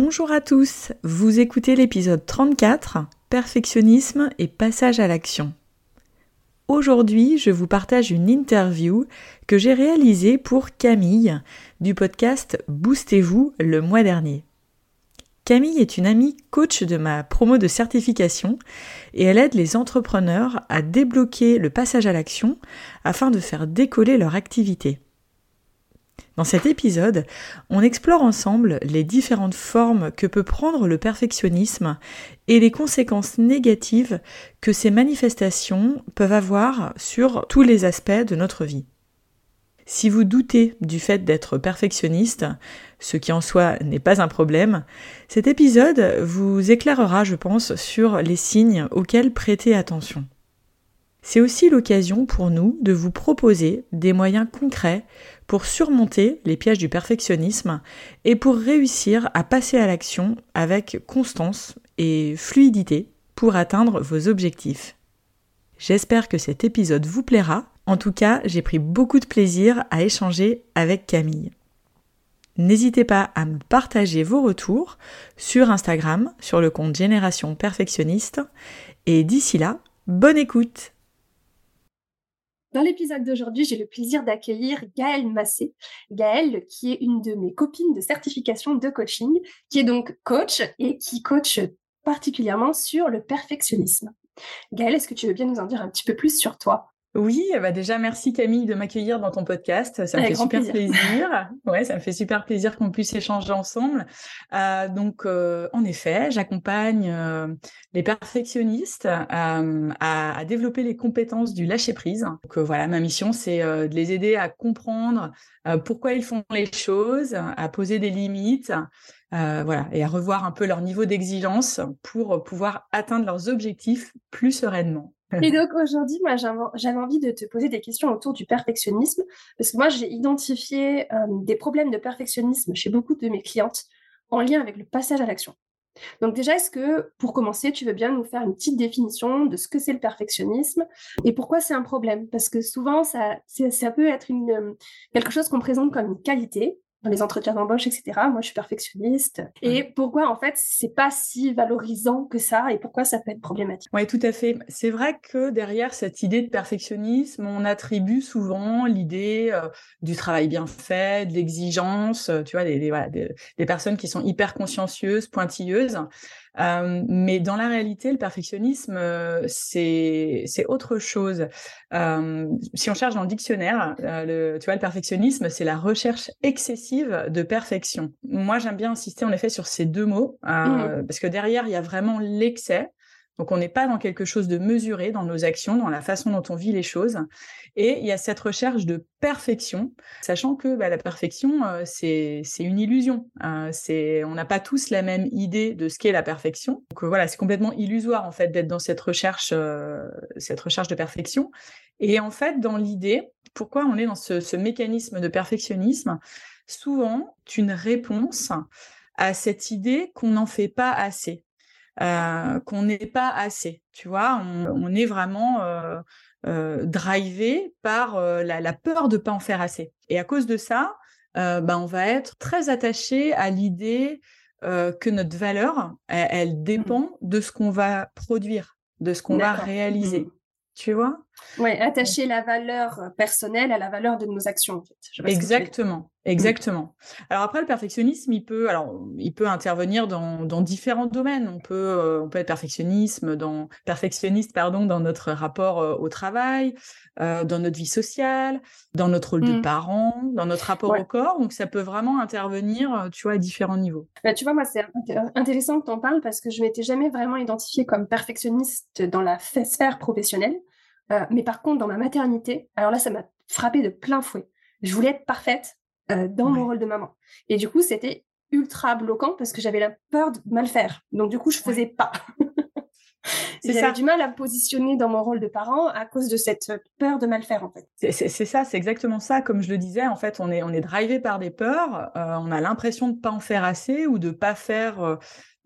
Bonjour à tous, vous écoutez l'épisode 34, Perfectionnisme et passage à l'action. Aujourd'hui, je vous partage une interview que j'ai réalisée pour Camille du podcast Boostez-vous le mois dernier. Camille est une amie coach de ma promo de certification et elle aide les entrepreneurs à débloquer le passage à l'action afin de faire décoller leur activité. Dans cet épisode, on explore ensemble les différentes formes que peut prendre le perfectionnisme et les conséquences négatives que ces manifestations peuvent avoir sur tous les aspects de notre vie. Si vous doutez du fait d'être perfectionniste, ce qui en soi n'est pas un problème, cet épisode vous éclairera, je pense, sur les signes auxquels prêter attention. C'est aussi l'occasion pour nous de vous proposer des moyens concrets pour surmonter les pièges du perfectionnisme et pour réussir à passer à l'action avec constance et fluidité pour atteindre vos objectifs. J'espère que cet épisode vous plaira. En tout cas, j'ai pris beaucoup de plaisir à échanger avec Camille. N'hésitez pas à me partager vos retours sur Instagram, sur le compte Génération Perfectionniste. Et d'ici là, bonne écoute dans l'épisode d'aujourd'hui, j'ai le plaisir d'accueillir Gaëlle Massé. Gaëlle, qui est une de mes copines de certification de coaching, qui est donc coach et qui coach particulièrement sur le perfectionnisme. Gaëlle, est-ce que tu veux bien nous en dire un petit peu plus sur toi? Oui, bah déjà merci Camille de m'accueillir dans ton podcast. Ça me fait super plaisir. Ouais, ça me fait super plaisir qu'on puisse échanger ensemble. Euh, donc, euh, en effet, j'accompagne euh, les perfectionnistes à, à, développer les compétences du lâcher prise. Donc voilà, ma mission c'est de les aider à comprendre pourquoi ils font les choses, à poser des limites. voilà, et à revoir un peu leur niveau d'exigence pour pouvoir atteindre leurs objectifs plus sereinement. Et donc aujourd'hui, moi, j'avais envie de te poser des questions autour du perfectionnisme, parce que moi, j'ai identifié euh, des problèmes de perfectionnisme chez beaucoup de mes clientes en lien avec le passage à l'action. Donc déjà, est-ce que, pour commencer, tu veux bien nous faire une petite définition de ce que c'est le perfectionnisme et pourquoi c'est un problème? Parce que souvent, ça, ça peut être euh, quelque chose qu'on présente comme une qualité, dans les entretiens d'embauche, etc. Moi, je suis perfectionniste. Et pourquoi, en fait, c'est pas si valorisant que ça et pourquoi ça peut être problématique? Oui, tout à fait. C'est vrai que derrière cette idée de perfectionnisme, on attribue souvent l'idée euh, du travail bien fait, de l'exigence, euh, tu vois, des, des, des, personnes qui sont hyper consciencieuses, pointilleuses. Euh, mais dans la réalité, le perfectionnisme, euh, c'est c'est autre chose. Euh, si on cherche dans le dictionnaire, le, tu vois, le perfectionnisme, c'est la recherche excessive de perfection. Moi, j'aime bien insister en effet sur ces deux mots, mmh. parce que derrière, il y a vraiment l'excès. Donc on n'est pas dans quelque chose de mesuré dans nos actions, dans la façon dont on vit les choses. Et il y a cette recherche de perfection, sachant que bah, la perfection, euh, c'est une illusion. Euh, c'est on n'a pas tous la même idée de ce qu'est la perfection. Donc euh, voilà, c'est complètement illusoire en fait d'être dans cette recherche, cette recherche de perfection. Et en fait, dans l'idée, pourquoi on est dans ce, ce mécanisme de perfectionnisme? Souvent, une réponse à cette idée qu'on n'en fait pas assez. Euh, qu'on n'est pas assez. Tu vois, on, est vraiment euh, euh, drivé par la, peur de pas en faire assez. Et à cause de ça, ben, on va être très attaché à l'idée que notre valeur, elle, mmh. dépend de ce qu'on va produire, de ce qu'on va réaliser. Mmh. Tu vois? Oui, attacher la valeur personnelle à la valeur de nos actions, en fait. Exactement, exactement. Alors après, le perfectionnisme, il peut, alors, il peut intervenir dans, dans différents domaines. On peut, euh, on peut être perfectionnisme dans, perfectionniste, pardon, dans notre rapport euh, au travail, euh, dans notre vie sociale, dans notre rôle de mmh. parent, dans notre rapport au corps. Donc, ça peut vraiment intervenir, tu vois, à différents niveaux. Bah, tu vois, moi, c'est intéressant que tu en parles parce que je m'étais jamais vraiment identifiée comme perfectionniste dans la sphère professionnelle. Euh, mais par contre, dans ma maternité, alors là, ça m'a frappé de plein fouet. Je voulais être parfaite euh, dans mon rôle de maman. Et du coup, c'était ultra bloquant parce que j'avais la peur de mal faire. Donc, du coup, je faisais pas. J'avais du mal à me positionner dans mon rôle de parent à cause de cette peur de mal faire, en fait. C'est ça, c'est exactement ça. Comme je le disais, en fait, on est, on est drivé par des peurs. Euh, on a l'impression de pas en faire assez ou de pas faire euh,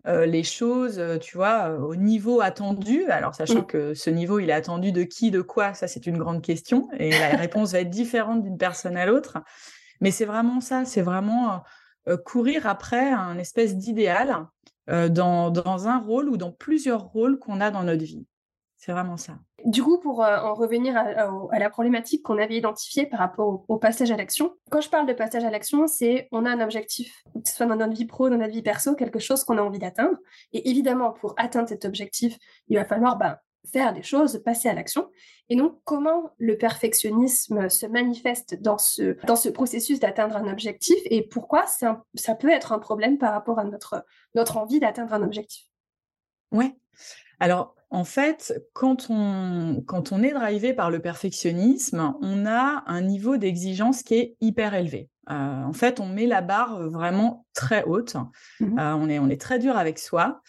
les choses, euh, tu vois, euh, au niveau attendu. Alors, sachant mmh. que ce niveau, il est attendu de qui, de quoi, ça, c'est une grande question. Et la réponse va être différente d'une personne à l'autre. Mais c'est vraiment ça, c'est vraiment courir après un espèce d'idéal dans, dans un rôle ou dans plusieurs rôles qu'on a dans notre vie. C'est vraiment ça. Du coup, pour euh, en revenir à, la problématique qu'on avait identifiée par rapport au, passage à l'action, quand je parle de passage à l'action, c'est on a un objectif, que ce soit dans notre vie pro, dans notre vie perso, quelque chose qu'on a envie d'atteindre. Et évidemment, pour atteindre cet objectif, il va falloir ben, faire des choses, passer à l'action. Et donc, comment le perfectionnisme se manifeste dans ce, dans ce processus d'atteindre un objectif et pourquoi ça peut être un problème par rapport à notre, notre envie d'atteindre un objectif? Ouais. Alors, en fait, quand on, quand on est drivé par le perfectionnisme, on a un niveau d'exigence qui est hyper élevé. Euh, en fait, on met la barre vraiment très haute. Mmh euh, on, est, on est très dur avec soi.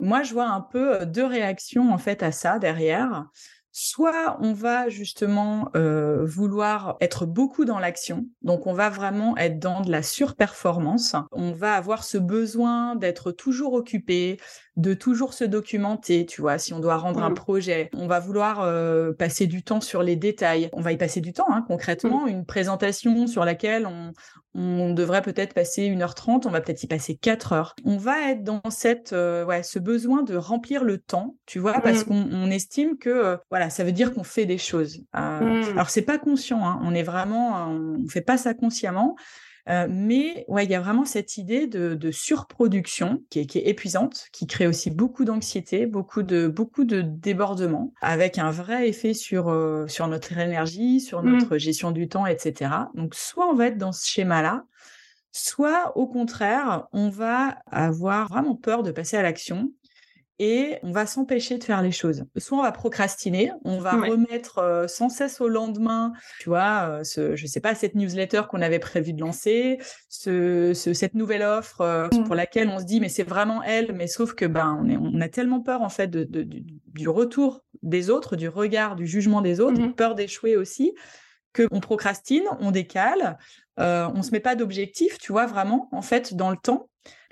Moi, je vois un peu deux réactions en fait à ça derrière. Soit on va justement euh, vouloir être beaucoup dans l'action, donc on va vraiment être dans de la surperformance. On va avoir ce besoin d'être toujours occupé, de toujours se documenter, tu vois, si on doit rendre un mmh. projet, on va vouloir euh, passer du temps sur les détails. On va y passer du temps, hein, concrètement. Mmh. Une présentation sur laquelle on, on devrait peut-être passer 1h30, on va peut-être y passer 4 heures. On va être dans cette, euh, ouais, ce besoin de remplir le temps, tu vois, parce mmh. qu'on estime que, euh, voilà, ça veut dire qu'on fait des choses. Alors, c'est pas conscient, hein, on est vraiment, on fait pas ça consciemment, euh, mais ouais, il y a vraiment cette idée de, surproduction qui est, épuisante, qui crée aussi beaucoup d'anxiété, beaucoup de beaucoup de débordements, avec un vrai effet sur euh, sur notre énergie, sur mmh. notre gestion du temps, etc. Donc soit on va être dans ce schéma-là, soit au contraire, on va avoir vraiment peur de passer à l'action et on va s'empêcher de faire les choses. Soit on va procrastiner, on va remettre euh, sans cesse au lendemain, tu vois, euh, ce, je sais pas, cette newsletter qu'on avait prévu de lancer, ce, cette nouvelle offre euh, mmh. pour laquelle on se dit mais c'est vraiment elle, mais sauf que ben on, est, on a tellement peur en fait de, du retour des autres, du regard, du jugement des autres, mmh peur d'échouer aussi, que on procrastine, on décale, on se met pas d'objectif, tu vois vraiment en fait dans le temps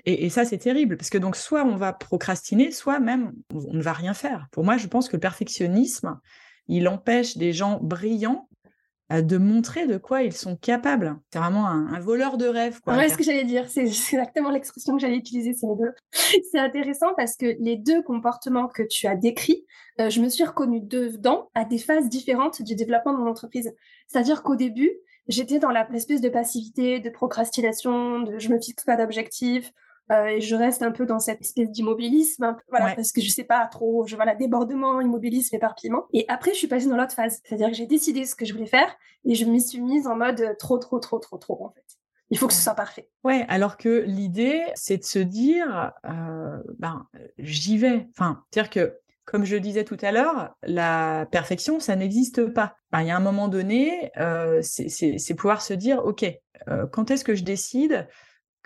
et, ça, c'est terrible, parce que donc soit on va procrastiner, soit même on ne va rien faire. Pour moi, je pense que le perfectionnisme, il empêche des gens brillants euh, de montrer de quoi ils sont capables. C'est vraiment un, voleur de rêve. Quoi, ouais, ce que j'allais dire, c'est exactement l'expression que j'allais utiliser. C'est intéressant parce que les deux comportements que tu as décrits, euh, je me suis reconnue dedans à des phases différentes du développement de mon entreprise. C'est-à-dire qu'au début, j'étais dans la espèce de passivité, de procrastination, de je me fixe pas d'objectif, euh, et je reste un peu dans cette espèce d'immobilisme, voilà, parce que je sais pas trop, je vois la débordement, immobilisme, éparpillement. Et après, je suis passée dans l'autre phase, c'est-à-dire que j'ai décidé ce que je voulais faire et je m'y suis mise en mode trop, trop, trop, trop, trop, en fait. Il faut que ce soit parfait. Ouais, alors que l'idée, c'est de se dire, euh, ben, j'y vais. Enfin, c'est-à-dire que, comme je le disais tout à l'heure, la perfection, ça n'existe pas. Ben, il y a un moment donné, euh, c'est pouvoir se dire, ok, euh, quand est-ce que je décide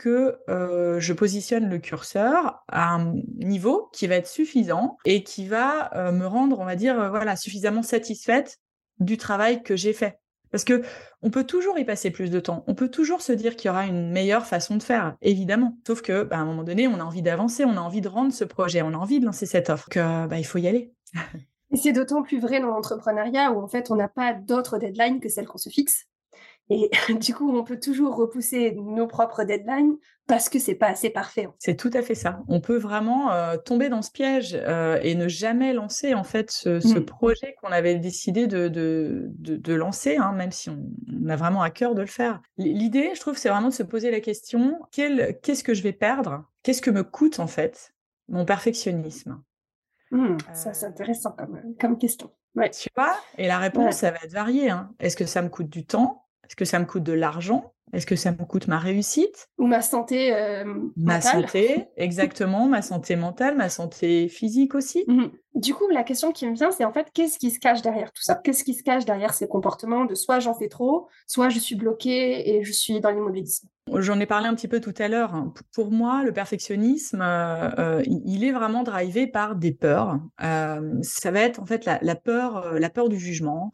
que euh, je positionne le curseur à un niveau qui va être suffisant et qui va euh, me rendre, on va dire, euh, voilà, suffisamment satisfaite du travail que j'ai fait. Parce que on peut toujours y passer plus de temps. On peut toujours se dire qu'il y aura une meilleure façon de faire, évidemment. Sauf que, bah, à un moment donné, on a envie d'avancer, on a envie de rendre ce projet, on a envie de lancer cette offre. Bah, il faut y aller. et c'est d'autant plus vrai dans l'entrepreneuriat où en fait, on n'a pas d'autre deadline que celle qu'on se fixe. Et du coup, on peut toujours repousser nos propres deadlines parce que c'est pas assez parfait. C'est tout à fait ça. On peut vraiment euh, tomber dans ce piège euh, et ne jamais lancer en fait ce, mm. projet qu'on avait décidé de, de, de, lancer, hein, même si on, a vraiment à cœur de le faire. L'idée, je trouve, c'est vraiment de se poser la question qu'est-ce que je vais perdre? Qu'est-ce que me coûte en fait mon perfectionnisme? Mm, Ça, c'est intéressant comme, comme question. Ouais. Tu vois? Et la réponse, ça va être variée. Hein. Est-ce que ça me coûte du temps? Est-ce que ça me coûte de l'argent? Est-ce que ça me coûte ma réussite? Ou ma santé euh, Ma santé, exactement, ma santé mentale, ma santé physique aussi. Mmh du coup, la question qui me vient, c'est en fait, qu'est-ce qui se cache derrière tout ça? Qu'est-ce qui se cache derrière ces comportements de soit j'en fais trop, soit je suis bloquée et je suis dans l'immobilisme? J'en ai parlé un petit peu tout à l'heure. Hein. Pour moi, le perfectionnisme, euh, euh, il est vraiment drivé par des peurs. ça va être en fait la peur, la peur du jugement,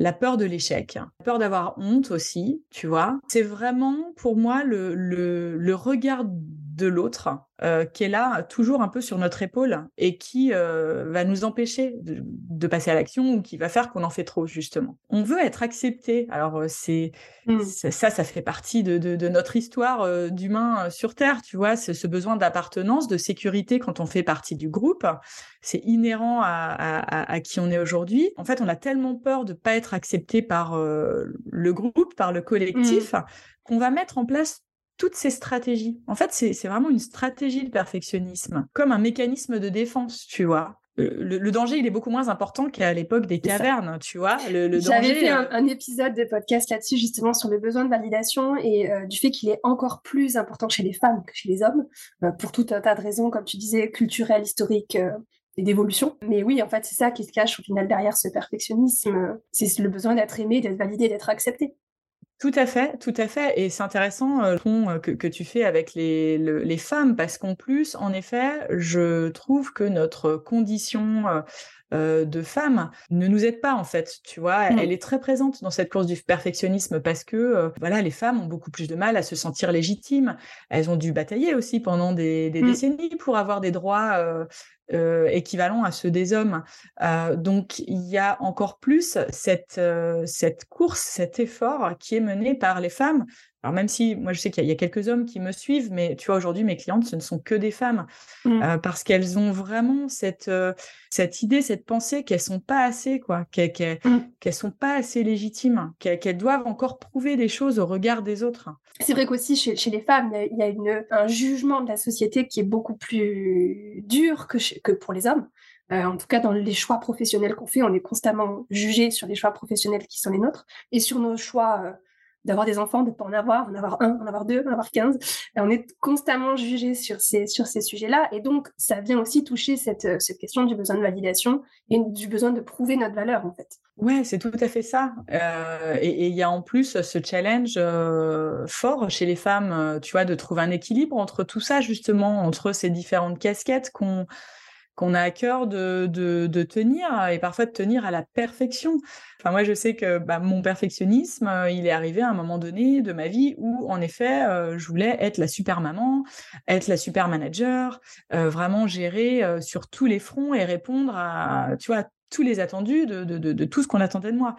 la peur de l'échec, la peur d'avoir honte aussi, tu vois. C'est vraiment pour moi le, le, le regard de l'autre euh, qui est là toujours un peu sur notre épaule et qui euh, va nous empêcher de, passer à l'action ou qui va faire qu'on en fait trop justement. On veut être accepté. Alors euh, c'est mmh. ça, ça fait partie de, de, notre histoire d'humain sur Terre, tu vois, ce besoin d'appartenance, de sécurité quand on fait partie du groupe. C'est inhérent à, à, à, qui on est aujourd'hui. En fait, on a tellement peur de pas être accepté par le groupe, par le collectif, mmh. qu'on va mettre en place toutes ces stratégies. En fait, c'est vraiment une stratégie de perfectionnisme, comme un mécanisme de défense, tu vois. Le, danger, il est beaucoup moins important qu'à l'époque des cavernes, tu vois. Le, J'avais fait euh, un, épisode de podcast là-dessus, justement, sur le besoin de validation et euh, du fait qu'il est encore plus important chez les femmes que chez les hommes, euh, pour tout un tas de raisons, comme tu disais, culturelles, historiques, et d'évolution. Mais oui, en fait, c'est ça qui se cache au final derrière ce perfectionnisme. C'est le besoin d'être aimé, d'être validé, d'être accepté. Tout à fait, tout à fait. Et c'est intéressant euh, le que, que, tu fais avec les, les femmes, parce qu'en plus, en effet, je trouve que notre condition euh, euh, de femme ne nous aide pas en fait, tu vois. Mmh. Elle est très présente dans cette course du perfectionnisme parce que voilà, les femmes ont beaucoup plus de mal à se sentir légitimes. Elles ont dû batailler aussi pendant des, des mmh. décennies pour avoir des droits euh, équivalent à ceux des hommes. Euh, donc il y a encore plus cette, euh, cette course, cet effort qui est mené par les femmes. Alors même si moi je sais qu'il y, a quelques hommes qui me suivent, mais tu vois aujourd'hui mes clientes ce ne sont que des femmes mmh. parce qu'elles ont vraiment cette cette idée, cette pensée qu'elles sont pas assez quoi, qu'elles mmh. sont pas assez légitimes, qu'elles doivent encore prouver des choses au regard des autres. C'est vrai qu'aussi chez, les femmes, il y a une, un jugement de la société qui est beaucoup plus dur que, que pour les hommes. Euh, en tout cas, dans les choix professionnels qu'on fait, on est constamment jugé sur les choix professionnels qui sont les nôtres et sur nos choix euh, d'avoir des enfants, de ne pas en avoir, en avoir un, en avoir deux, en avoir quinze. On est constamment jugé sur ces, sur ces sujets-là. Et donc, ça vient aussi toucher cette, euh, cette question du besoin de validation et du besoin de prouver notre valeur, en fait. Ouais, c'est tout à fait ça. Euh, et il y a en plus ce challenge euh, fort chez les femmes, tu vois, de trouver un équilibre entre tout ça, justement, entre ces différentes casquettes qu'on qu'on a à cœur de, de, tenir et parfois de tenir à la perfection. Enfin, moi, je sais que bah, mon perfectionnisme, euh, il est arrivé à un moment donné de ma vie où, en effet, euh, je voulais être la super maman, être la super manager, euh, vraiment gérer sur tous les fronts et répondre à, tu vois, tous les attendus de, de, de tout ce qu'on attendait de moi.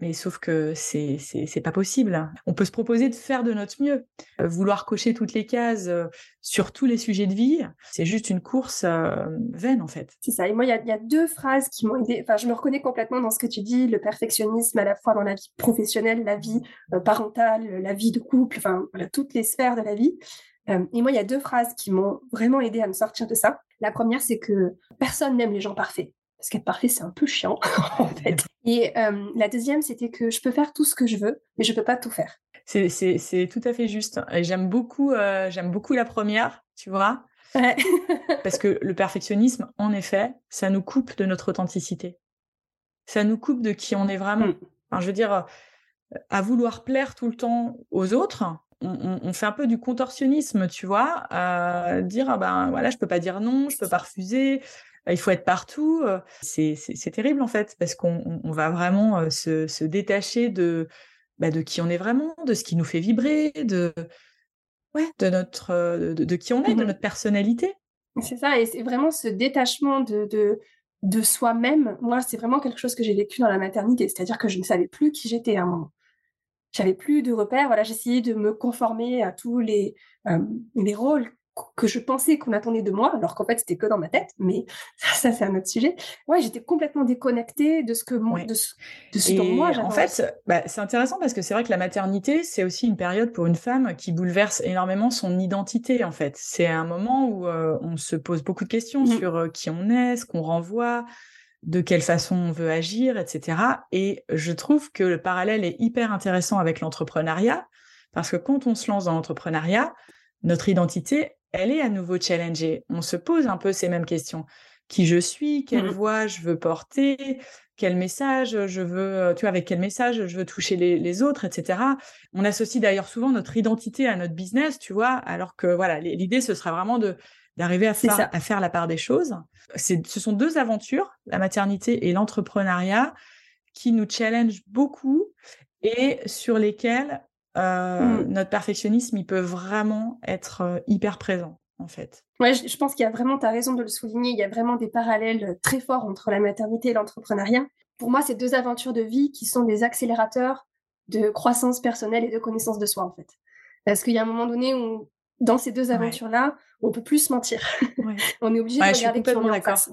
Mais sauf que c'est c'est pas possible. On peut se proposer de faire de notre mieux. Euh, vouloir cocher toutes les cases euh, sur tous les sujets de vie, c'est juste une course euh, vaine en fait. C'est ça. Et moi, il y a, deux phrases qui m'ont aidé. Enfin, je me reconnais complètement dans ce que tu dis, le perfectionnisme à la fois dans la vie professionnelle, la vie parentale, la vie de couple, enfin toutes les sphères de la vie. et moi, il y a deux phrases qui m'ont vraiment aidé à me sortir de ça. La première, c'est que personne n'aime les gens parfaits parce qu'être parfait, c'est un peu chiant, en fait. Et euh, la deuxième, c'était que je peux faire tout ce que je veux, mais je peux pas tout faire. C'est tout à fait juste. J'aime beaucoup, euh, j'aime beaucoup la première, tu vois. parce que le perfectionnisme, en effet, ça nous coupe de notre authenticité. Ça nous coupe de qui on est vraiment. Mm. Enfin, je veux dire, à vouloir plaire tout le temps aux autres, on, on, fait un peu du contorsionnisme, tu vois, à dire ah ben voilà, je peux pas dire non, je peux pas refuser, il faut être partout. Euh, c'est terrible en fait, parce qu'on va vraiment euh, se, détacher de, bah, de qui on est vraiment, de ce qui nous fait vibrer, de, ouais, de, notre, euh, de, qui on est, de mmh notre personnalité. C'est ça, et c'est vraiment ce détachement de, de, de soi-même. Moi, c'est vraiment quelque chose que j'ai vécu dans la maternité, c'est-à-dire que je ne savais plus qui j'étais à un moment. j'avais plus de repères. Voilà, j'essayais de me conformer à tous les, les rôles que je pensais qu'on attendait de moi, alors qu'en fait c'était que dans ma tête, mais ça, c'est un autre sujet. Ouais, j'étais complètement déconnectée de ce que moi, de ce, dont moi En fait, bah, c'est intéressant parce que c'est vrai que la maternité, c'est aussi une période pour une femme qui bouleverse énormément son identité. En fait, c'est un moment où euh, on se pose beaucoup de questions mmh. sur euh, qui on est, ce qu'on renvoie, de quelle façon on veut agir, etc. Et je trouve que le parallèle est hyper intéressant avec l'entrepreneuriat parce que quand on se lance dans l'entrepreneuriat, notre identité, elle est à nouveau challengée. On se pose un peu ces mêmes questions. Qui je suis, quelle mmh. voix je veux porter, quel message je veux, tu vois, avec quel message je veux toucher les, autres, etc. On associe d'ailleurs souvent notre identité à notre business, tu vois, alors que voilà, l'idée ce sera vraiment de d'arriver à faire, à faire la part des choses. Ce sont deux aventures, la maternité et l'entrepreneuriat, qui nous challenge beaucoup et sur lesquelles euh, mmh. notre perfectionnisme, il peut vraiment être euh, hyper présent, en fait. Ouais, je, pense qu'il y a vraiment, tu as raison de le souligner, il y a vraiment des parallèles euh, très forts entre la maternité et l'entrepreneuriat. Pour moi, c'est deux aventures de vie qui sont des accélérateurs de croissance personnelle et de connaissance de soi, en fait. Parce qu'il y a un moment donné où, dans ces deux aventures-là, on peut plus se mentir. on est obligé de regarder qui on est en face.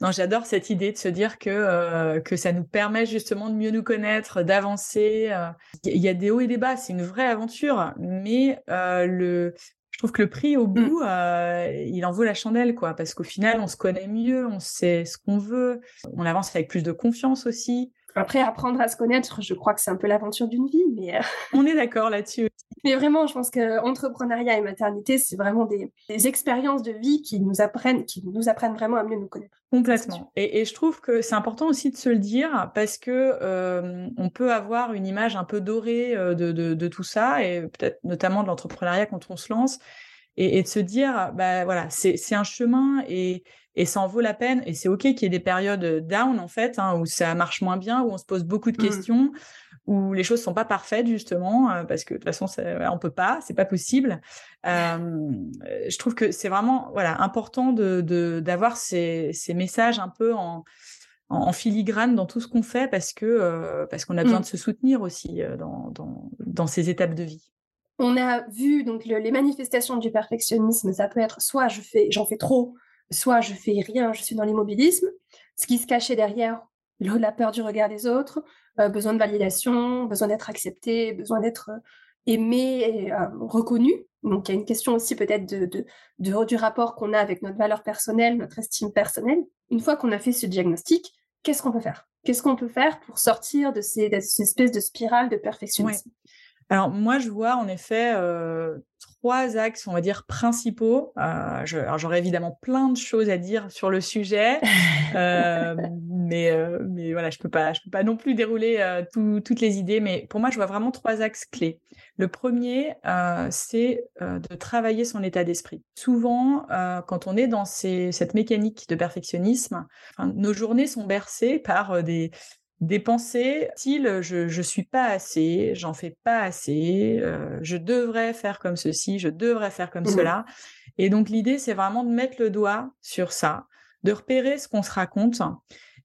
Non, j'adore cette idée de se dire que, euh, que ça nous permet justement de mieux nous connaître, d'avancer. Euh. Il y a des hauts et des bas, c'est une vraie aventure, mais euh, le, je trouve que le prix au mmh. bout, il en vaut la chandelle, quoi, parce qu'au final, on se connaît mieux, on sait ce qu'on veut, on avance avec plus de confiance aussi. Après, apprendre à se connaître, je crois que c'est un peu l'aventure d'une vie, mais... On est d'accord là-dessus. Mais vraiment, je pense que entrepreneuriat et maternité, c'est vraiment des, expériences de vie qui nous apprennent, qui nous apprennent vraiment à mieux nous connaître. Complètement. Et, je trouve que c'est important aussi de se le dire parce que euh, on peut avoir une image un peu dorée euh, de, tout ça et peut-être notamment de l'entrepreneuriat quand on se lance et, de se dire, bah voilà, c'est un chemin et, et ça en vaut la peine. Et c'est OK qu'il y ait des périodes down, en fait, hein, où ça marche moins bien, où on se pose beaucoup de mmh. questions, où les choses sont pas parfaites, justement, euh, parce que de toute façon, on peut pas, c'est pas possible. je trouve que c'est vraiment voilà, important d'avoir de, d'avoir ces, ces, messages un peu en, en, filigrane dans tout ce qu'on fait, parce que euh, parce qu'on a besoin mmh. de se soutenir aussi euh, dans, dans, dans ces étapes de vie. On a vu donc les manifestations du perfectionnisme, ça peut être soit je fais, j'en fais trop, soit je fais rien, je suis dans l'immobilisme, ce qui se cachait derrière la peur du regard des autres, euh, besoin de validation, besoin d'être accepté, besoin d'être euh, aimé et euh, reconnu. Donc il y a une question aussi peut-être de, du rapport qu'on a avec notre valeur personnelle, notre estime personnelle. Une fois qu'on a fait ce diagnostic, qu'est-ce qu'on peut faire? Qu'est-ce qu'on peut faire pour sortir de, ces, cette espèce de spirale de perfectionnisme? Alors moi, je vois en effet euh, trois axes, on va dire, principaux. Euh, j'aurais évidemment plein de choses à dire sur le sujet, euh, mais, mais voilà, je peux pas, je peux pas non plus dérouler toutes les idées. Mais pour moi, je vois vraiment trois axes clés. Le premier, c'est de travailler son état d'esprit. Souvent, quand on est dans ces, cette mécanique de perfectionnisme, nos journées sont bercées par des des pensées style je je suis pas assez, j'en fais pas assez, euh, je devrais faire comme ceci, je devrais faire comme mmh cela. Et donc l'idée c'est vraiment de mettre le doigt sur ça, de repérer ce qu'on se raconte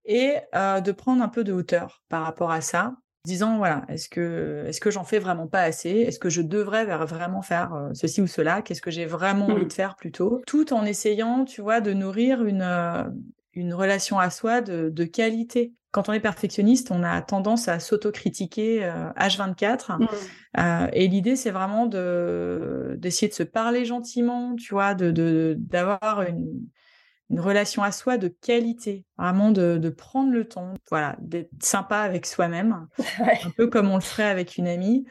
et euh, de prendre un peu de hauteur par rapport à ça, disant voilà est-ce que est-ce que j'en fais vraiment pas assez, est-ce que je devrais vraiment faire euh, ceci ou cela, qu'est-ce que j'ai vraiment envie mmh. de faire plutôt, tout en essayant tu vois de nourrir une une relation à soi de, de qualité quand on est perfectionniste, on a tendance à s'autocritiquer H24. Euh, mmh. euh, et l'idée, c'est vraiment de d'essayer de se parler gentiment, tu vois, de d'avoir une, une relation à soi de qualité, vraiment de, de prendre le temps, voilà, d'être sympa avec soi-même, un peu comme on le ferait avec une amie.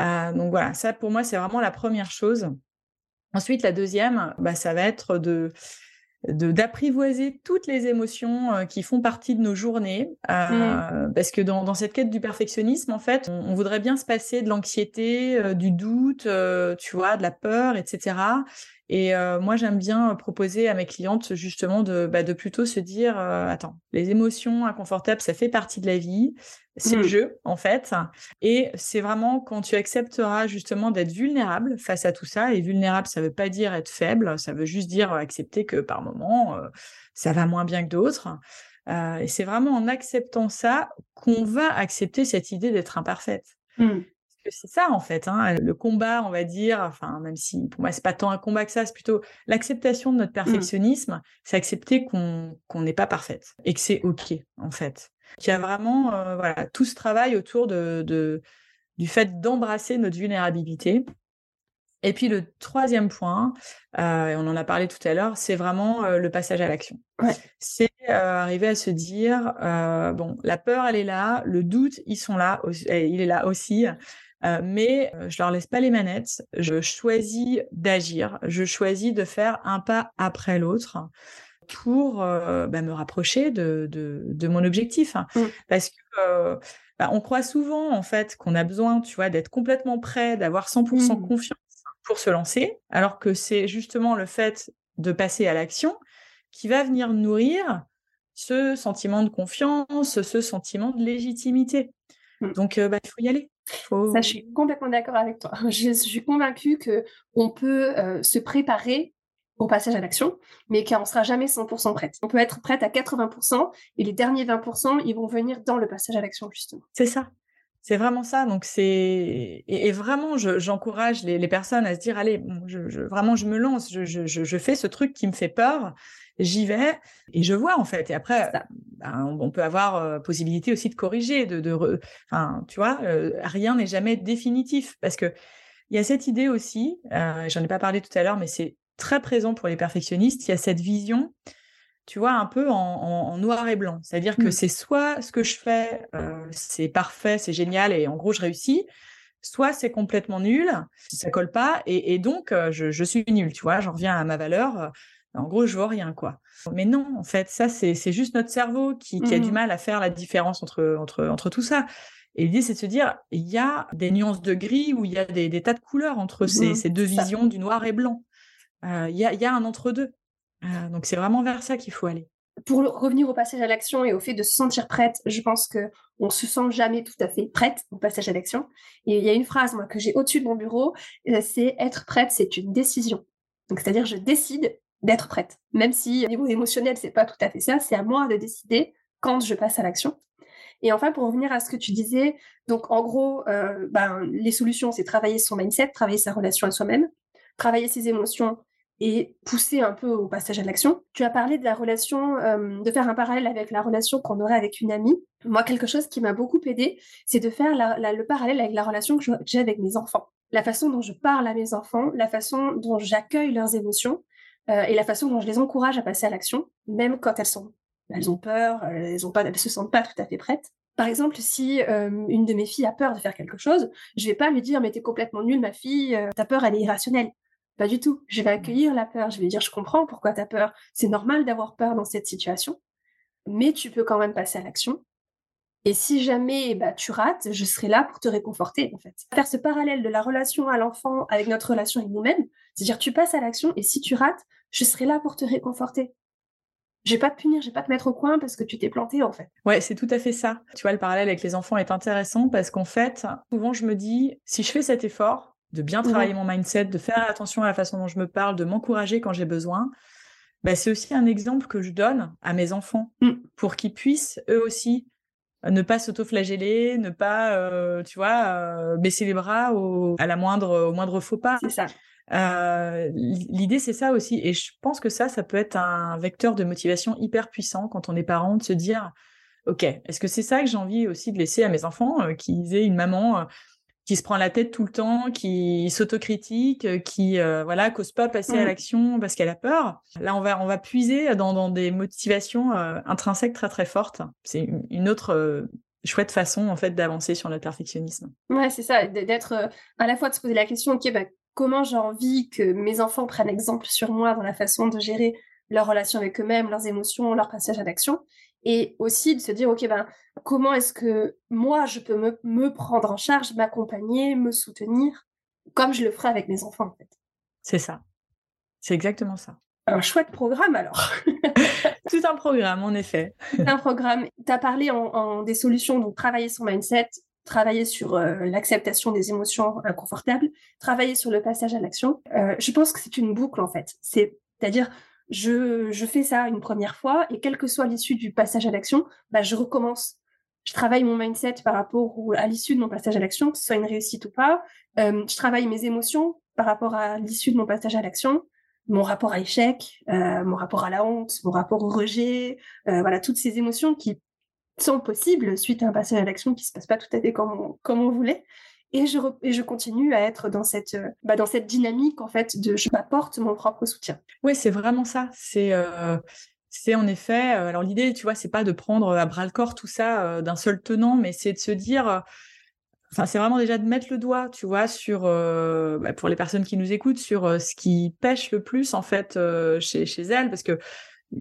Euh, donc voilà, ça pour moi, c'est vraiment la première chose. Ensuite, la deuxième, bah, ça va être de d'apprivoiser toutes les émotions euh, qui font partie de nos journées, euh, mmh. parce que dans, dans, cette quête du perfectionnisme, en fait, on, voudrait bien se passer de l'anxiété, euh, du doute, tu vois, de la peur, etc. Et moi, j'aime bien proposer à mes clientes justement de, bah, de plutôt se dire, attends, les émotions inconfortables, ça fait partie de la vie, c'est le mmh. jeu en fait. Et c'est vraiment quand tu accepteras justement d'être vulnérable face à tout ça. Et vulnérable, ça veut pas dire être faible, ça veut juste dire accepter que par moment, ça va moins bien que d'autres. et c'est vraiment en acceptant ça qu'on va accepter cette idée d'être imparfaite. Mmh. Que c'est ça en fait, hein, le combat, on va dire, enfin même si pour moi c'est pas tant un combat que ça, c'est plutôt l'acceptation de notre mmh. perfectionnisme, c'est accepter qu'on n'est pas parfaite et que c'est ok en fait. Qu'il y a vraiment euh, voilà tout ce travail autour de, de du fait d'embrasser notre vulnérabilité et puis le troisième point, euh, et on en a parlé tout à l'heure, c'est vraiment euh, le passage à l'action. C'est euh, arriver à se dire, bon, la peur, elle est là, le doute, ils sont là, il est là aussi, mais je leur laisse pas les manettes, je choisis d'agir, je choisis de faire un pas après l'autre pour bah, me rapprocher de, de, mon objectif. Mmh. Parce que bah, on croit souvent en fait qu'on a besoin, tu vois, d'être complètement prêt, d'avoir 100% mmh. confiance pour se lancer, alors que c'est justement le fait de passer à l'action qui va venir nourrir ce sentiment de confiance, ce sentiment de légitimité. Mmh. Donc, euh, bah, il faut y aller. Ça, je suis complètement d'accord avec toi. Je, suis convaincue qu'on peut euh, se préparer au passage à l'action, mais qu'on ne sera jamais 100% prête. On peut être prête à 80% et les derniers 20%, ils vont venir dans le passage à l'action, justement. C'est ça. C'est vraiment ça. Donc c'est et, vraiment, j'encourage les, personnes à se dire allez, je, vraiment, je me lance, je, fais ce truc qui me fait peur, j'y vais et je vois en fait. Et après, ben, on peut avoir euh, possibilité aussi de corriger, de, de enfin, tu vois, euh, rien n'est jamais définitif parce que il y a cette idée aussi. Euh, J'en ai pas parlé tout à l'heure, mais c'est très présent pour les perfectionnistes. Il y a cette vision tu vois, un peu en, noir et blanc. C'est-à-dire que mmh. c'est soit ce que je fais, euh, c'est parfait, c'est génial, et en gros, je réussis, soit c'est complètement nul, ça colle pas, et, donc euh, je, suis nul, tu vois, j'en reviens à ma valeur. Euh, en gros, je vois rien, quoi. Mais non, en fait, ça, c'est juste notre cerveau qui, a du mmh. mal à faire la différence entre, entre, entre tout ça. Et l'idée, c'est de se dire, il y a des nuances de gris ou il y a des, tas de couleurs entre ces, mmh, deux visions du noir et blanc. Il y, y, a, un entre-deux. Ah, donc c'est vraiment vers ça qu'il faut aller. Pour revenir au passage à l'action et au fait de se sentir prête, je pense que on se sent jamais tout à fait prête au passage à l'action. Et il y a une phrase moi que j'ai au-dessus de mon bureau, euh, c'est être prête, c'est une décision. Donc c'est-à-dire je décide d'être prête, même si au niveau émotionnel c'est pas tout à fait ça, c'est à moi de décider quand je passe à l'action. Et enfin, pour revenir à ce que tu disais, donc en gros, euh, ben, les solutions, c'est travailler son mindset, travailler sa relation à soi-même, travailler ses émotions et pousser un peu au passage à l'action. Tu as parlé de la relation, euh, de faire un parallèle avec la relation qu'on aurait avec une amie. Moi, quelque chose qui m'a beaucoup aidé, c'est de faire le parallèle avec la relation que j'ai avec mes enfants. La façon dont je parle à mes enfants, la façon dont j'accueille leurs émotions euh, et la façon dont je les encourage à passer à l'action, même quand elles sont, elles ont peur, elles ont pas, elles se sentent pas tout à fait prêtes. Par exemple, si euh, une de mes filles a peur de faire quelque chose, je vais pas lui dire mais t'es complètement nulle ma fille, ta peur elle est irrationnelle. Pas du tout. Je vais accueillir la peur. Je vais dire, je comprends pourquoi tu as peur. C'est normal d'avoir peur dans cette situation, mais tu peux quand même passer à l'action. Et si jamais bah, tu rates, je serai là pour te réconforter, en fait. Faire ce parallèle de la relation à l'enfant avec notre relation avec nous-mêmes, c'est-à-dire tu passes à l'action et si tu rates, je serai là pour te réconforter. Je vais pas te punir, je vais pas te mettre au coin parce que tu t'es planté en fait. Ouais, c'est tout à fait ça. Tu vois, le parallèle avec les enfants est intéressant parce qu'en fait, souvent je me dis, si je fais cet effort, de bien travailler mon mindset, de faire attention à la façon dont je me parle, de m'encourager quand j'ai besoin, bah, c'est aussi un exemple que je donne à mes enfants mm. pour qu'ils puissent eux aussi ne pas s'auto-flageller, ne pas, euh, tu vois, euh, baisser les bras au, à la moindre, au moindre faux pas. C'est ça. Euh, l'idée, c'est ça aussi. Et je pense que ça, ça peut être un vecteur de motivation hyper puissant quand on est parent, de se dire, OK, est-ce que c'est ça que j'ai envie aussi de laisser à mes enfants, qu'ils aient une maman qui se prend la tête tout le temps, qui s'autocritique, euh, qui euh, voilà cause pas passer à mmh. l'action parce qu'elle a peur. Là, on va on va puiser dans, dans des motivations euh, intrinsèques très très fortes. C'est une autre chouette façon en fait d'avancer sur le perfectionnisme. Ouais, c'est ça, d'être à la fois de se poser la question, ok, bah, comment j'ai envie que mes enfants prennent exemple sur moi dans la façon de gérer leur relation avec eux-mêmes, leurs émotions, leur passage à l'action, et aussi de se dire, OK, ben, comment est-ce que moi, je peux me, me prendre en charge, m'accompagner, me soutenir, comme je le ferai avec mes enfants, en fait. C'est ça. C'est exactement ça. Un chouette programme, alors. Tout un programme, en effet. Tout un programme. Tu as parlé en, des solutions, donc travailler son mindset, travailler sur euh, l'acceptation des émotions inconfortables, travailler sur le passage à l'action. Euh, je pense que c'est une boucle, en fait. C'est-à-dire, je, fais ça une première fois et quelle que soit l'issue du passage à l'action, bah, je recommence. je travaille mon mindset par rapport à l'issue de mon passage à l'action, que ce soit une réussite ou pas. Euh, je travaille mes émotions par rapport à l'issue de mon passage à l'action, mon rapport à l'échec, euh, mon rapport à la honte, mon rapport au rejet, euh, voilà, toutes ces émotions qui sont possibles suite à un passage à l'action qui se passe pas tout à fait comme on, comme on voulait. Et je, je continue à être dans cette, euh, bah, dans cette dynamique, en fait, de je m'apporte mon propre soutien. Oui, c'est vraiment ça. C'est euh, en effet. Euh, alors, l'idée, tu vois, c'est pas de prendre à bras le corps tout ça d'un seul tenant, mais c'est de se dire. Enfin, c'est vraiment déjà de mettre le doigt, tu vois, sur bah, pour les personnes qui nous écoutent, sur ce qui pêche le plus en fait chez, chez elles, parce que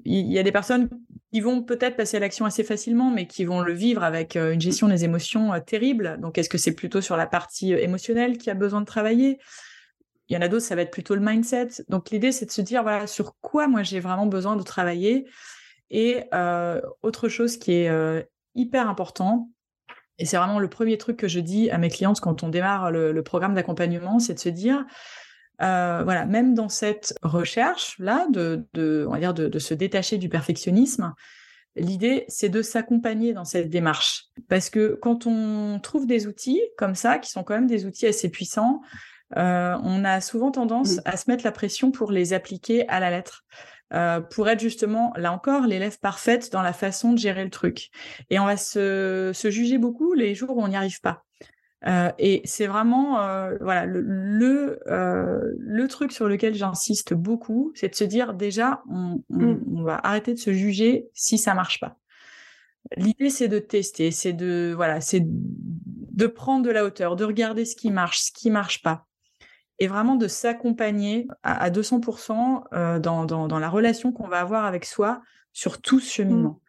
il y a des personnes qui vont peut-être passer à l'action assez facilement, mais qui vont le vivre avec euh, une gestion des émotions euh, terrible. Donc, est-ce que c'est plutôt sur la partie euh, émotionnelle qui a besoin de travailler? Il y en a d'autres, ça va être plutôt le mindset. Donc, l'idée, c'est de se dire, voilà, sur quoi moi j'ai vraiment besoin de travailler? Et autre chose qui est hyper important, et c'est vraiment le premier truc que je dis à mes clientes quand on démarre le programme d'accompagnement, c'est de se dire, euh, voilà, même dans cette recherche là, de, on va dire de, se détacher du perfectionnisme, l'idée c'est de s'accompagner dans cette démarche, parce que quand on trouve des outils comme ça, qui sont quand même des outils assez puissants, euh, on a souvent tendance à se mettre la pression pour les appliquer à la lettre. Euh, pour être justement, là encore, l'élève parfaite dans la façon de gérer le truc. Et on va se, se juger beaucoup les jours où on n'y arrive pas. Euh, et c'est vraiment euh, voilà le le, euh, le, truc sur lequel j'insiste beaucoup, c'est de se dire déjà on, on, va arrêter de se juger si ça marche pas. L'idée c'est de tester, c'est de voilà c'est de prendre de la hauteur, de regarder ce qui marche, ce qui marche pas, et vraiment de s'accompagner à, à 200% euh, dans, dans, dans la relation qu'on va avoir avec soi sur tout ce mmh. cheminement.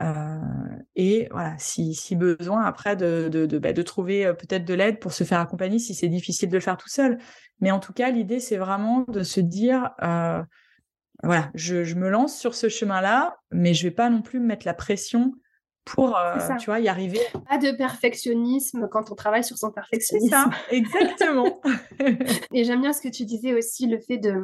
Et voilà, si, si, besoin après de, de, de, bah, de trouver euh, peut-être de l'aide pour se faire accompagner si c'est difficile de le faire tout seul. Mais en tout cas, l'idée, c'est vraiment de se dire, euh, voilà, je, je, me lance sur ce chemin-là, mais je vais pas non plus me mettre la pression pour euh, tu vois y arriver. Pas de perfectionnisme quand on travaille sur son perfectionnisme. Ça, exactement. et j'aime bien ce que tu disais aussi, le fait de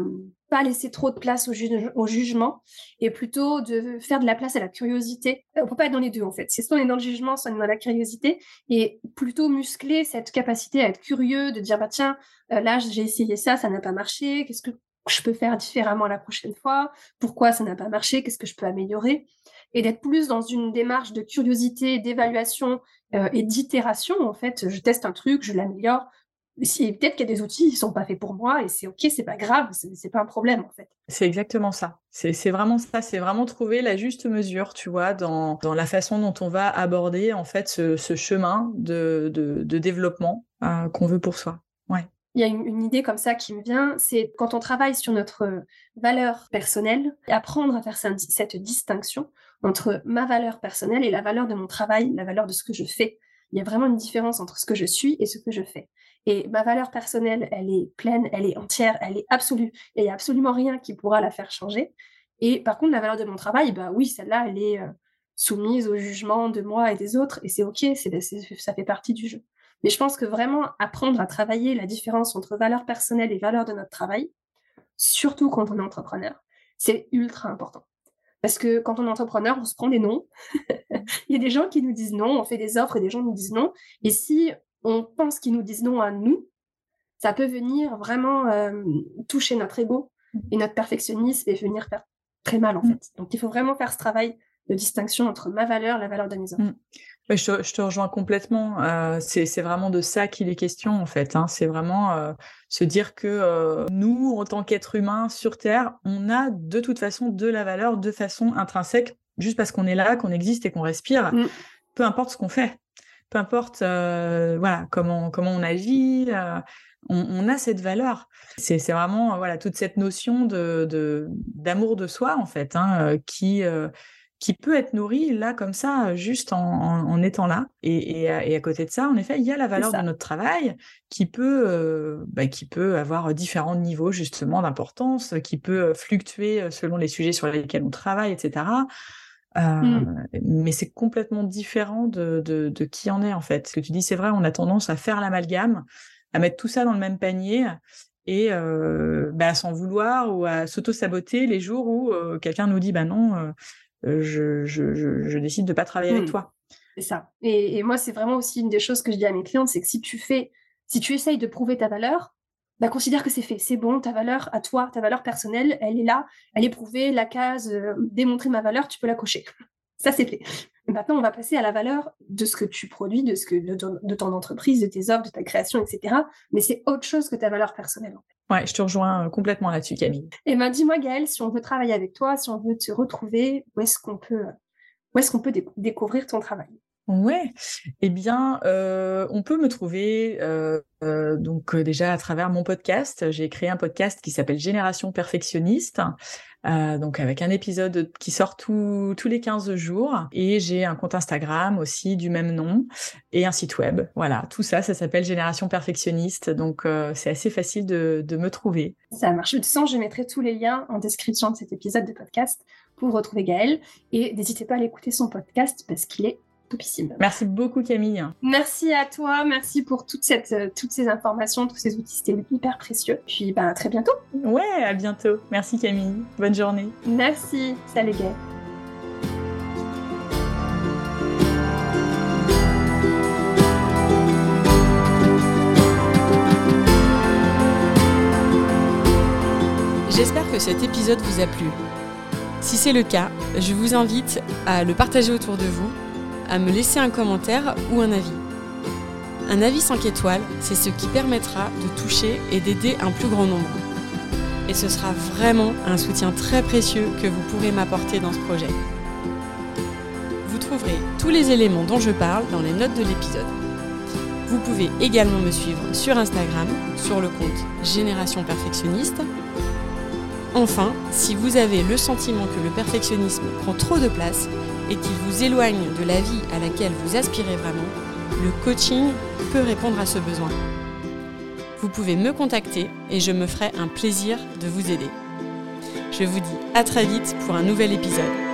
pas laisser trop de place au, au, jugement et plutôt de faire de la place à la curiosité. On peut pas être dans les deux en fait. C'est soit on est dans le jugement, soit on est dans la curiosité et plutôt muscler cette capacité à être curieux, de dire bah tiens euh, là j'ai essayé ça, ça n'a pas marché. Qu'est-ce que je peux faire différemment la prochaine fois? Pourquoi ça n'a pas marché? Qu'est-ce que je peux améliorer? Et d'être plus dans une démarche de curiosité, d'évaluation euh, et d'itération. En fait, je teste un truc, je l'améliore. Peut-être qu'il y a des outils qui sont pas faits pour moi et c'est ok, c'est pas grave, c'est pas un problème en fait. C'est exactement ça. C'est vraiment ça. C'est vraiment trouver la juste mesure, tu vois, dans, dans la façon dont on va aborder en fait ce, ce chemin de, de, de développement euh, qu'on veut pour soi. Ouais il y a une, idée comme ça qui me vient, c'est quand on travaille sur notre valeur personnelle, apprendre à faire cette distinction entre ma valeur personnelle et la valeur de mon travail, la valeur de ce que je fais. Il y a vraiment une différence entre ce que je suis et ce que je fais. Et ma valeur personnelle, elle est pleine, elle est entière, elle est absolue. Et il n'y a absolument rien qui pourra la faire changer. Et par contre, la valeur de mon travail, bah oui, celle-là, elle est euh, soumise au jugement de moi et des autres. Et c'est OK, ça fait partie du jeu. Mais je pense que vraiment apprendre à travailler la différence entre valeur personnelle et valeur de notre travail, surtout quand on est entrepreneur, c'est ultra important. Parce que quand on est entrepreneur, on se prend des noms. Il y a des gens qui nous disent non, on fait des offres et des gens nous disent non. Et si on pense qu'ils nous disent non à nous, ça peut venir vraiment euh, toucher notre ego et notre perfectionnisme et venir faire très mal en mmh. fait. Donc il faut vraiment faire ce travail de distinction entre ma valeur et la valeur de mes offres. Mmh. Je te, rejoins complètement. Euh, c'est vraiment de ça qu'il est question en fait. Hein. C'est vraiment euh, se dire que euh, nous, en tant qu'êtres humains sur Terre, on a de toute façon de la valeur de façon intrinsèque, juste parce qu'on est là, qu'on existe et qu'on respire. Mm. Peu importe ce qu'on fait, peu importe voilà comment comment on agit. On, a cette valeur. C'est vraiment voilà toute cette notion de d'amour de, soi en fait hein, qui qui peut être nourri là comme ça, juste en, étant là. Et, et, à, côté de ça, en effet, il y a la valeur de notre travail qui peut, euh, bah, qui peut avoir différents niveaux justement d'importance, qui peut fluctuer selon les sujets sur lesquels on travaille, etc. Euh, mmh. Mais c'est complètement différent de, de, de, qui en est en fait. Ce que tu dis, c'est vrai, on a tendance à faire l'amalgame, à mettre tout ça dans le même panier et euh, bah, à s'en vouloir ou à s'auto-saboter les jours où quelqu'un nous dit bah non, euh, je, je, je, décide de pas travailler avec mmh. toi. C'est ça. Et, moi, c'est vraiment aussi une des choses que je dis à mes clientes, c'est que si tu fais, si tu essayes de prouver ta valeur, bah, considère que c'est fait, c'est bon, ta valeur à toi, ta valeur personnelle, elle est là, elle est prouvée, la case euh, démontrer ma valeur, tu peux la cocher. Ça, c'est fait. Maintenant, on va passer à la valeur de ce que tu produis, de, ce que, de, ton, entreprise, de tes offres, de ta création, etc. Mais c'est autre chose que ta valeur personnelle. Ouais, je te rejoins euh, complètement là-dessus, Camille. Et eh ben, dis-moi, Gaëlle, si on veut travailler avec toi, si on veut te retrouver, où est-ce qu'on peut, où est-ce qu'on peut découvrir ton travail? Ouais, eh bien, euh, on peut me trouver euh, euh, donc déjà à travers mon podcast. J'ai créé un podcast qui s'appelle Génération Perfectionniste, donc avec un épisode qui sort tous les 15 jours. Et j'ai un compte Instagram aussi du même nom et un site web. Voilà, tout ça, ça s'appelle Génération Perfectionniste. Donc c'est assez facile de, me trouver. Ça marche. De toute je mettrai tous les liens en description de cet épisode de podcast pour retrouver Gaël. Et n'hésitez pas à l'écouter son podcast parce qu'il est Merci beaucoup Camille. Merci à toi, merci pour toute cette, euh, toutes ces informations, tous ces outils, c'était hyper précieux. Puis bah, à très bientôt. Ouais, à bientôt. Merci Camille. Bonne journée. Merci. Salut Gaël. J'espère que cet épisode vous a plu. Si c'est le cas, je vous invite à le partager autour de vous à me laisser un commentaire ou un avis. Un avis 5 étoiles, c'est ce qui permettra de toucher et d'aider un plus grand nombre. Et ce sera vraiment un soutien très précieux que vous pourrez m'apporter dans ce projet. Vous trouverez tous les éléments dont je parle dans les notes de l'épisode. Vous pouvez également me suivre sur Instagram, sur le compte Génération Perfectionniste. Enfin, si vous avez le sentiment que le perfectionnisme prend trop de place, et qu'il vous éloigne de la vie à laquelle vous aspirez vraiment, le coaching peut répondre à ce besoin. Vous pouvez me contacter et je me ferai un plaisir de vous aider. Je vous dis à très vite pour un nouvel épisode.